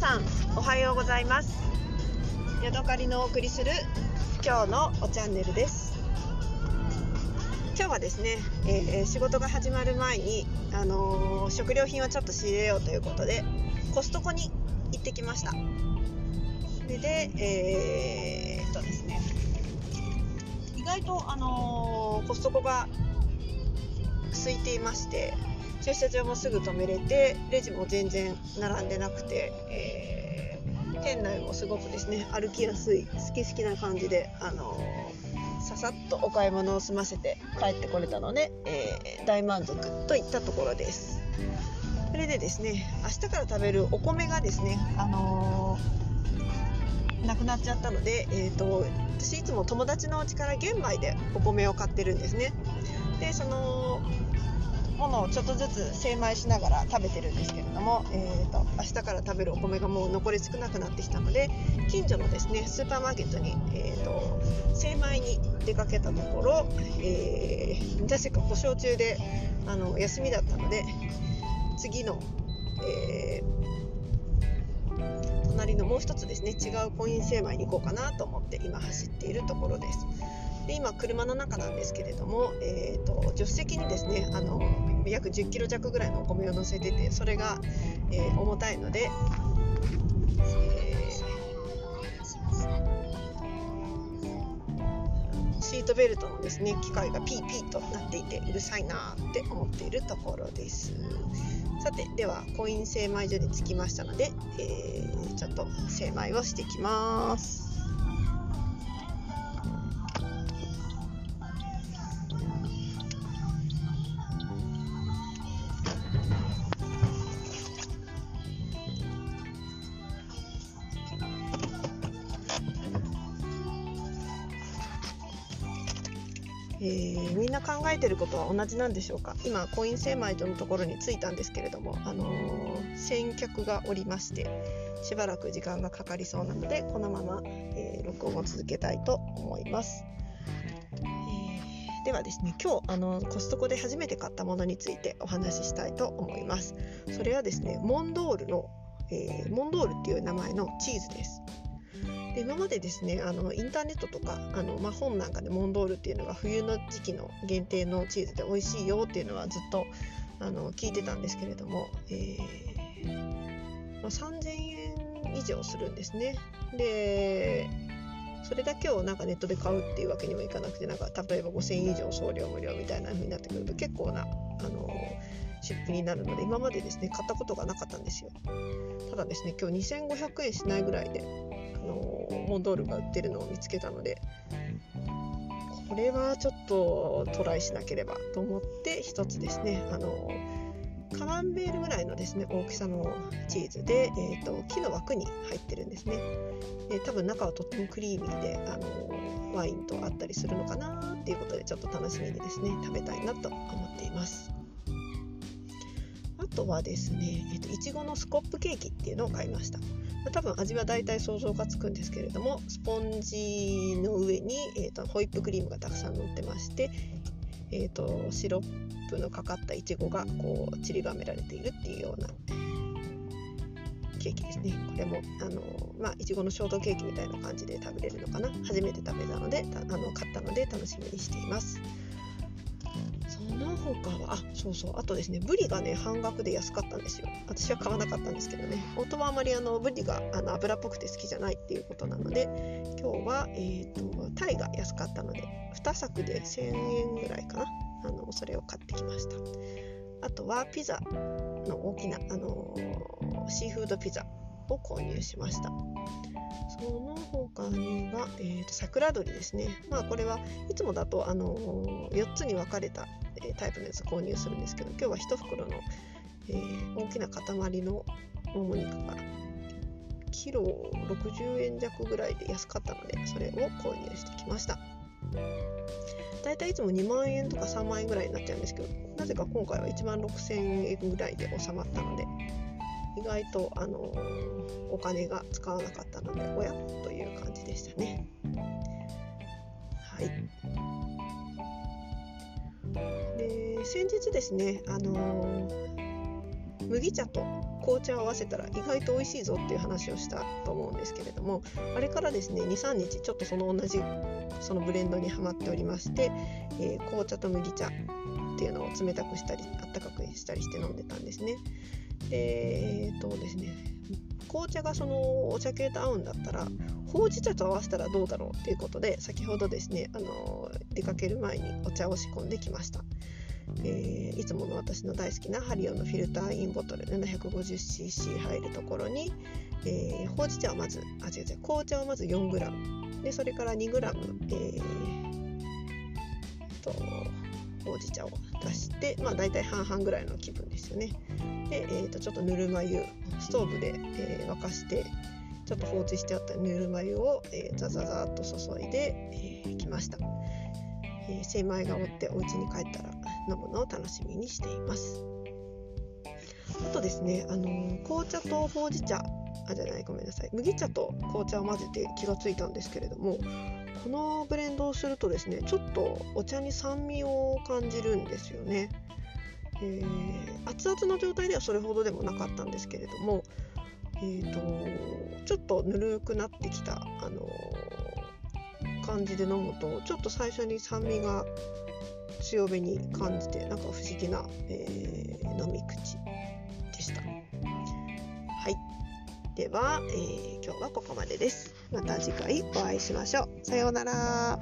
さんおはようございます。ヤドカリのお送りする今日のおチャンネルです。今日はですね、えー、仕事が始まる前に、あのー、食料品をちょっと仕入れようということでコストコに行ってきました。ででえー、っとですね意外と、あのー、コストコが空いていまして駐車場もすぐ止めれてレジも全然並んでなくて、えー、店内もすごくですね歩きやすい好き好きな感じで、あのー、ささっとお買い物を済ませて帰ってこれたので、えー、大満足といったところです。それでですね明日から食べるお米がですね、あのなくなっちゃったので、えーと、私いつも友達のお家から玄米でお米を買ってるんですね。でそのものをちょっとずつ精米しながら食べてるんですけれども、えーと、明日から食べるお米がもう残り少なくなってきたので近所のですねスーパーマーケットに、えーと、精米に出かけたところ、えー、なぜか故障中であの休みだったので次の、えー、隣のもう一つですね違うコイン精米に行こうかなと思って今走っているところです。で今車の中なんですけれども、えーと、助手席にですねあの約1 0キロ弱ぐらいのお米を乗せててそれが、えー、重たいので、えー、シートベルトのですね機械がピーピーとなっていてうるさいなって思っているところです。さてではコイン精米所に着きましたので、えー、ちょっと精米をしていきます。えー、みんな考えてることは同じなんでしょうか？今コイン精米所のところに着いたんですけれども、あのー、先客がおりましてしばらく時間がかかりそうなのでこのまま、えー、録音を続けたいと思います、え、ではですね今日あのコストコで初めて買ったものについてお話ししたいと思います。それはですねモンドールの、えモンドールっていう名前のチーズです。で今までですねあのインターネットとかあの、まあ、本なんかでモンドールっていうのが冬の時期の限定のチーズで美味しいよっていうのはずっとあの聞いてたんですけれども、えー、まあ、3000円以上するんですね。でそれだけをなんかネットで買うっていうわけにもいかなくてなんか例えば5000円以上送料無料みたいな風になってくると結構なあの出費になるので今までですね買ったことがなかったんですよただですね今日2500円しないぐらいでのモンドールが売ってるのを見つけたのでこれはちょっとトライしなければと思って1つですねあのカマンベールぐらいのですね大きさのチーズで、えーと、木の枠に入ってるんですね。で多分中はとってもクリーミーであのワインとあったりするのかなっていうことでちょっと楽しみにですね食べたいなと思っています。あとはですね、えーと、いちごのスコップケーキっていうのを買いました。ま多分味は大体想像がつくんですけれどもスポンジの上に、えーと、ホイップクリームがたくさん乗ってまして、えーと、シロップのかかったいちごがこう散りばめられているっていうようなケーキですね。これもあのまあいちごのショートケーキみたいな感じで食べれるのかな。初めて食べたのであの買ったので楽しみにしています。の他はあそうそう。あとですねブリがね半額で安かったんですよ。私は買わなかったんですけどね。夫はあまりあのブリがあの油っぽくて好きじゃないっていうことなので今日は、えーと、タイが安かったので2柵で1000円ぐらいかな。あのそれを買ってきました。あとはピザの大きな、あのー、シーフードピザを購入しました。その他には、えーと、桜鶏ですね。まあこれはいつもだと、あのー、4つに分かれた、えー、タイプのやつ購入するんですけど今日は1袋の、えー、大きな塊のもも肉がキロ60円弱ぐらいで安かったのでそれを購入してきました。だいたいいつも2万円とか3万円ぐらいになっちゃうんですけどなぜか今回は1万6000円ぐらいで収まったので意外と、あのお金が使わなかったのでおやという感じでしたね。はい、先日ですね、あの麦茶と紅茶を合わせたら意外と美味しいぞっていう話をしたと思うんですけれどもあれからですね23日ちょっとその同じそのブレンドにはまっておりまして、えー、紅茶と麦茶っていうのを冷たくしたりあったかくしたりして飲んでたんですね。えー、とですね紅茶がそのお茶系と合うんだったらほうじ茶と合わせたらどうだろうということで先ほどですねあの出かける前にお茶を仕込んできました。えー、いつもの私の大好きなハリオのフィルターインボトル 750cc 入るところに、えー、ほうじ茶をまずあ違う違う。紅茶をまず 4g でそれから 2g、えー、とほうじ茶を出して、まあ、大体半々ぐらいの気分ですよね。で、えー、とちょっとぬるま湯ストーブで、えー、沸かしてちょっと放置してあったぬるま湯を、えー、ザザザーっと注いで、えー、きました、え、精米が終わってお家に帰ったら飲むのを楽しみにしています。あとですね、あのー、紅茶とほうじ茶。あじゃないごめんなさい。麦茶と紅茶を混ぜて気がついたんですけれどもこのブレンドをするとですねちょっとお茶に酸味を感じるんですよね、えー、熱々の状態ではそれほどでもなかったんですけれどもえーと、ちょっとぬるくなってきた、あのー、感じで飲むとちょっと最初に酸味が強めに感じてなんか不思議な、えー、飲み口でした。はいでは、えー、今日はここまでです。また次回お会いしましょう。さようなら。